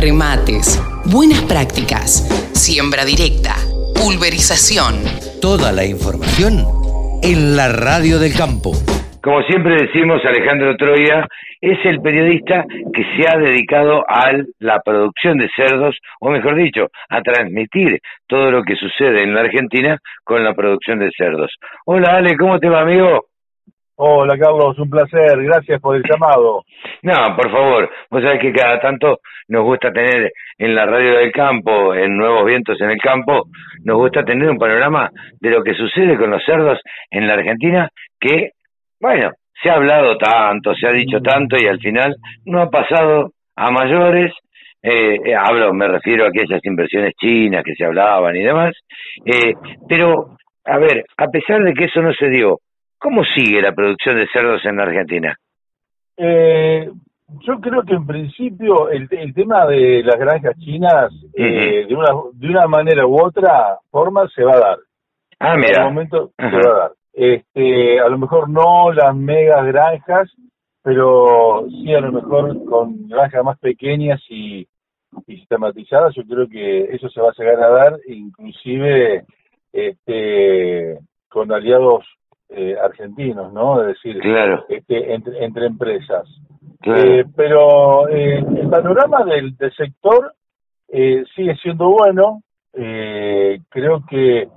remates, buenas prácticas, siembra directa, pulverización. Toda la información en la radio del campo. Como siempre decimos, Alejandro Troya es el periodista que se ha dedicado a la producción de cerdos, o mejor dicho, a transmitir todo lo que sucede en la Argentina con la producción de cerdos. Hola Ale, ¿cómo te va amigo? Hola Carlos, un placer, gracias por el llamado. No, por favor, vos sabés que cada tanto nos gusta tener en la radio del campo, en Nuevos Vientos en el campo, nos gusta tener un panorama de lo que sucede con los cerdos en la Argentina, que, bueno, se ha hablado tanto, se ha dicho tanto y al final no ha pasado a mayores. Eh, eh, hablo, me refiero a aquellas inversiones chinas que se hablaban y demás. Eh, pero, a ver, a pesar de que eso no se dio, ¿Cómo sigue la producción de cerdos en la Argentina? Eh, yo creo que en principio el, tema de las granjas chinas, eh, de, una, de una manera u otra forma, se va a dar. Ah, mira. En momento se va a dar. Este, a lo mejor no las megas granjas, pero sí a lo mejor con granjas más pequeñas y, y sistematizadas, yo creo que eso se va a llegar a dar, inclusive este, con aliados eh, argentinos, ¿no? Es decir, este, entre, empresas. Eh, pero eh, el panorama del, sector sigue siendo bueno. creo que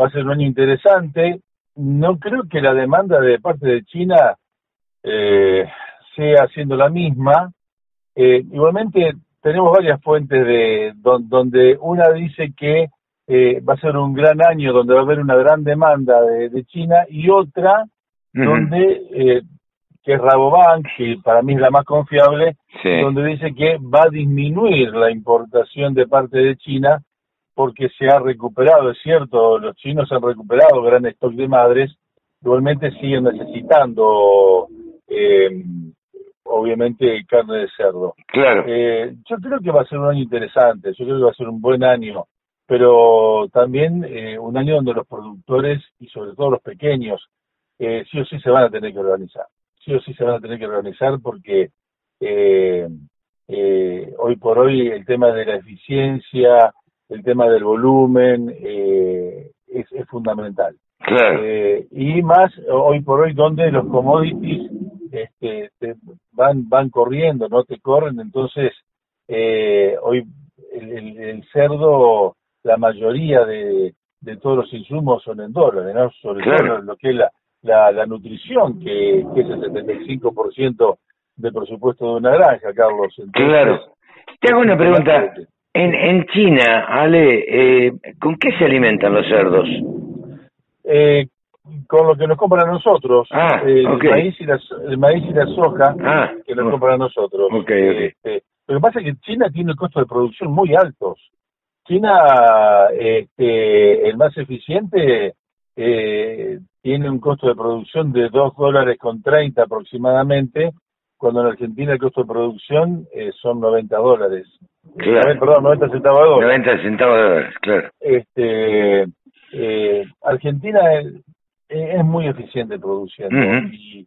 va a ser un año interesante. No creo que la demanda de parte de China sea siendo la misma. igualmente tenemos varias fuentes de donde una dice que eh, va a ser un gran año donde va a haber una gran demanda de, China y otra donde, eh, que es Rabobank, que para mí es la más confiable, donde dice que va a disminuir la importación de parte de China porque se ha recuperado, es cierto, los chinos han recuperado gran stock de madres, igualmente siguen necesitando, eh, obviamente, carne de cerdo. Claro. yo creo que va a ser un año interesante, yo creo que va a ser un buen año pero también eh, un año donde los productores y sobre todo los pequeños eh, sí o sí se van a tener que organizar, sí o sí se van a tener que organizar porque eh, hoy por hoy el tema de la eficiencia, el tema del volumen es, es, fundamental. y más hoy por hoy donde los commodities este, van van corriendo, no te corren, entonces hoy el cerdo la mayoría de, de todos los insumos son en dólares, ¿no? Sobre todo lo que es la, la, nutrición, que, es el 75% del presupuesto de una granja, Carlos. claro. Te hago una pregunta. En, en China, Ale, eh, ¿con qué se alimentan los cerdos? Eh, con lo que nos compran a nosotros. Ah, el, maíz y la, el maíz y la soja ah, que nos compran a nosotros. Okay, este, lo que pasa es que China tiene costos de producción muy altos. China, este, el más eficiente, eh, tiene un costo de producción de 2 dólares con 30 aproximadamente, cuando en Argentina el costo de producción eh, son 90 dólares. Claro. perdón, 90 centavos de dólar. 90 centavos de dólares, claro. Este, eh, Argentina es, muy eficiente produciendo y,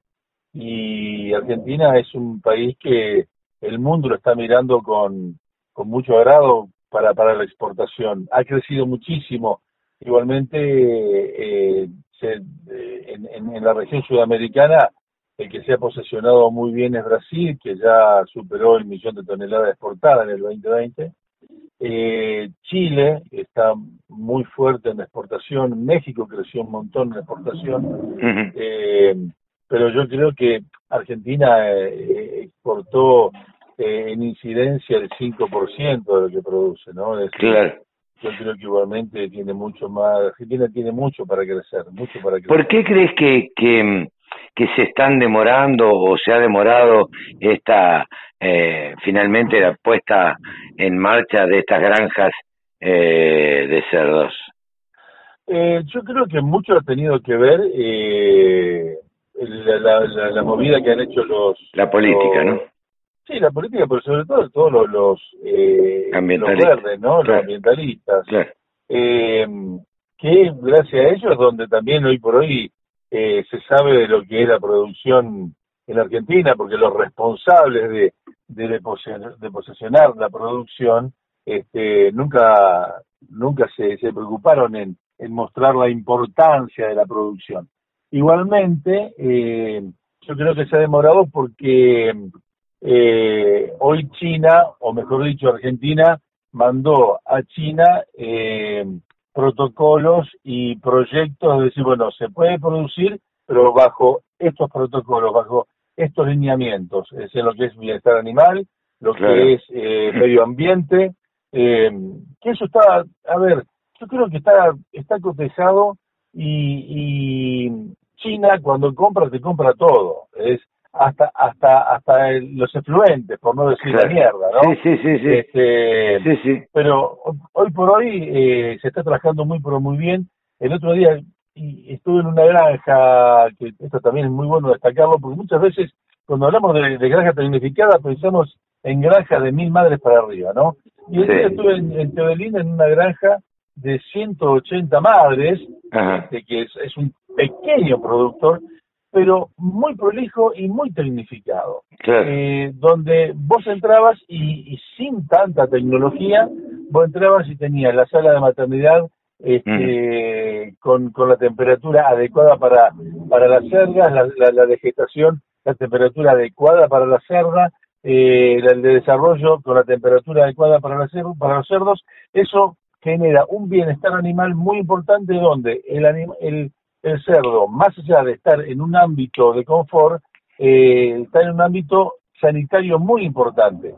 y Argentina es un país que el mundo lo está mirando con, con mucho agrado para, para la exportación. Ha crecido muchísimo. Igualmente, eh, eh, en, la región sudamericana, el que se ha posesionado muy bien es Brasil, que ya superó el millón de toneladas exportadas en el 2020. Eh, Chile está muy fuerte en la exportación, México creció un montón en la exportación, pero yo creo que Argentina exportó eh, en incidencia el 5% de lo que produce, ¿no? claro. Yo creo que igualmente tiene mucho más, Argentina tiene mucho para crecer, mucho para crecer. ¿Por qué crees que, que, que se están demorando o se ha demorado esta, eh, finalmente la puesta en marcha de estas granjas eh, de cerdos? Eh, yo creo que mucho ha tenido que ver eh, la, la, movida que han hecho los... La política, ¿no? Sí, la política, pero sobre todo todos los, los, eh, verdes, ¿no? Los ambientalistas. Eh, que gracias a ellos es donde también hoy por hoy eh, se sabe de lo que es la producción en Argentina, porque los responsables de, de, de posesionar la producción, este, nunca, nunca se, se preocuparon en, en, mostrar la importancia de la producción. Igualmente, eh, yo creo que se ha demorado porque eh, hoy China, o mejor dicho Argentina, mandó a China eh, protocolos y proyectos de decir, bueno, se puede producir, pero bajo estos protocolos, bajo estos lineamientos, es decir, lo que es bienestar animal, lo que es eh, medio ambiente, eh, que eso está, a ver, yo creo que está, está cotejado y, y China cuando compra te compra todo, es hasta hasta hasta los efluentes, por no decir la mierda, ¿no? Sí, sí, sí, sí. Este, sí, sí. Pero hoy por hoy eh, se está trabajando muy, pero muy bien. El otro día y estuve en una granja, que esto también es muy bueno destacarlo, porque muchas veces cuando hablamos de, granja tecnificada pensamos en granja de mil madres para arriba, ¿no? Y el día estuve en, en Teodelín en una granja de 180 madres, este, que es, es un pequeño productor, pero muy prolijo y muy tecnificado. Eh, donde vos entrabas y, y, sin tanta tecnología, vos entrabas y tenías la sala de maternidad este, con, con la temperatura adecuada para, para las cerdas, la, la, vegetación, la temperatura adecuada para la cerda, eh, el de desarrollo con la temperatura adecuada para, la para los cerdos, eso genera un bienestar animal muy importante donde el, el, el cerdo, más allá de estar en un ámbito de confort, eh, está en un ámbito sanitario muy importante.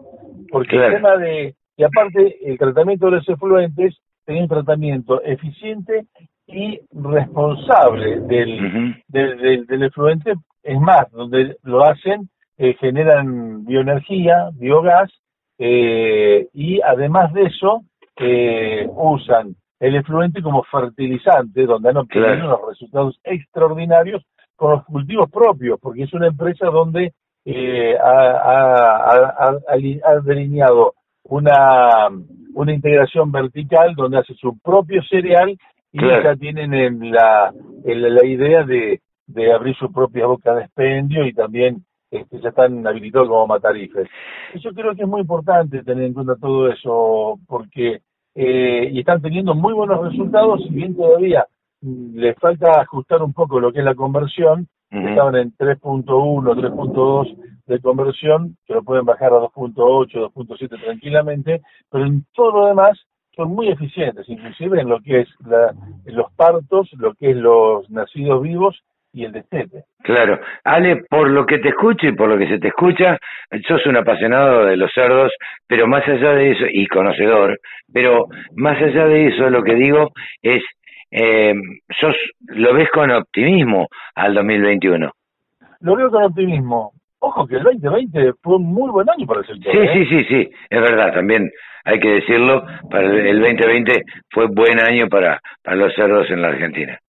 Porque el tema de, y aparte el tratamiento de los efluentes tenía un tratamiento eficiente y responsable del, del, del, efluente. Es más, donde lo hacen, eh, generan bioenergía, biogás, eh, y además de eso, eh, usan el efluente como fertilizante, donde han obtenido unos resultados extraordinarios con los cultivos propios, porque es una empresa donde eh, ha, ha, delineado una, una integración vertical donde hace su propio cereal y ya tienen en la, en la idea de, de abrir su propia boca de expendio y también este, ya están habilitados como matarifes. Yo creo que es muy importante tener en cuenta todo eso porque eh, y están teniendo muy buenos resultados, si bien todavía les falta ajustar un poco lo que es la conversión, estaban en 3.1, 3.2 de conversión, que lo pueden bajar a 2.8, 2.7 tranquilamente, pero en todo lo demás son muy eficientes, inclusive en lo que es la, los partos, lo que es los nacidos vivos y el destete. Claro. Ale, por lo que te escucho y por lo que se te escucha, sos un apasionado de los cerdos, pero más allá de eso, y conocedor, pero más allá de eso, lo que digo es, eh, sos, lo ves con optimismo al 2021. Lo veo con optimismo. Ojo que el 2020 fue un muy buen año para el sector. Sí, ¿eh? sí, sí, sí, es verdad, también hay que decirlo, para el 2020 fue buen año para, para los cerdos en la Argentina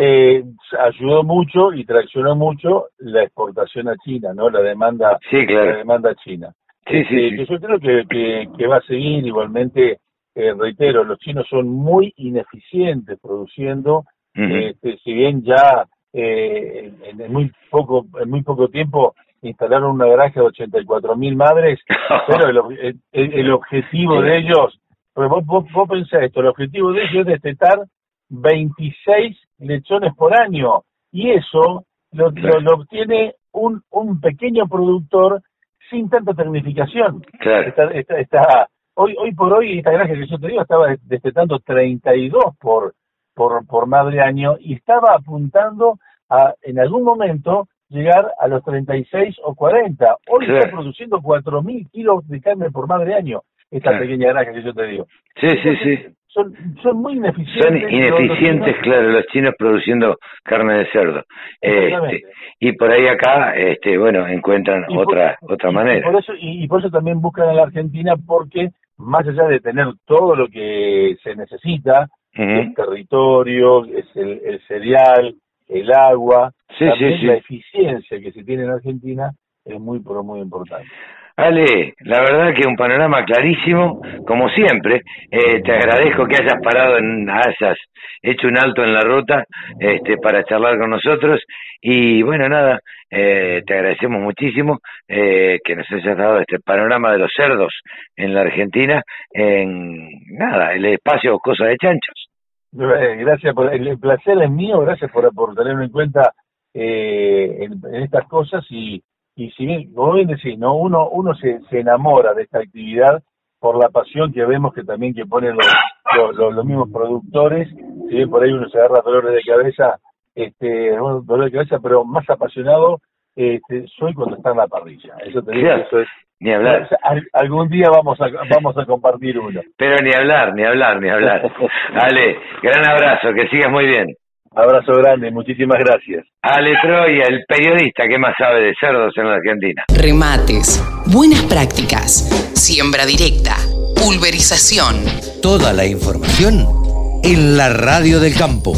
eh, ayudó mucho y traccionó mucho la exportación a China, ¿no? La demanda, la demanda china. Sí, sí, este, yo creo que, que, va a seguir igualmente, eh, reitero, los chinos son muy ineficientes produciendo, este, si bien ya eh, en, muy poco en muy poco tiempo instalaron una granja de 84 mil madres, pero el, el, objetivo de ellos, vos, vos, vos pensás esto, el objetivo de ellos es destetar 26 lechones por año y eso lo, lo, obtiene un, un pequeño productor sin tanta tecnificación. Está, está, hoy, hoy por hoy esta granja que yo te digo estaba destetando 32 por, por, por madre año y estaba apuntando a en algún momento llegar a los 36 o 40. Hoy está produciendo 4.000 kilos de carne por madre año esta pequeña granja que yo te digo. Sí, sí, sí son, son muy ineficientes. Son ineficientes, claro, los chinos produciendo carne de cerdo. Este, y por ahí acá, este, bueno, encuentran otra otra manera. Y por, eso, y, por eso también buscan a la Argentina porque más allá de tener todo lo que se necesita, el territorio, es el, el cereal, el agua, también la eficiencia que se tiene en Argentina es muy, pero muy importante. Ale, la verdad que un panorama clarísimo, como siempre, eh, te agradezco que hayas parado, en, hayas hecho un alto en la ruta este, para charlar con nosotros y bueno, nada, eh, te agradecemos muchísimo eh, que nos hayas dado este panorama de los cerdos en la Argentina, en nada, el espacio Cosa de Chanchos. Gracias por el placer es mío, gracias por, por tenerlo en cuenta en, en, estas cosas y, y si bien, como bien decís, ¿no? uno, uno se, se enamora de esta actividad por la pasión que vemos que también que ponen los, los, mismos productores, si bien por ahí uno se agarra dolores de cabeza, este, dolor de cabeza, pero más apasionado este, soy cuando está en la parrilla. Eso te digo, eso es, ni hablar. algún día vamos a, vamos a compartir uno. Pero ni hablar, ni hablar, ni hablar. Dale, gran abrazo, que sigas muy bien. Abrazo grande, muchísimas gracias. Ale Troya, el periodista que más sabe de cerdos en la Argentina. Remates, buenas prácticas, siembra directa, pulverización. Toda la información en la radio del campo.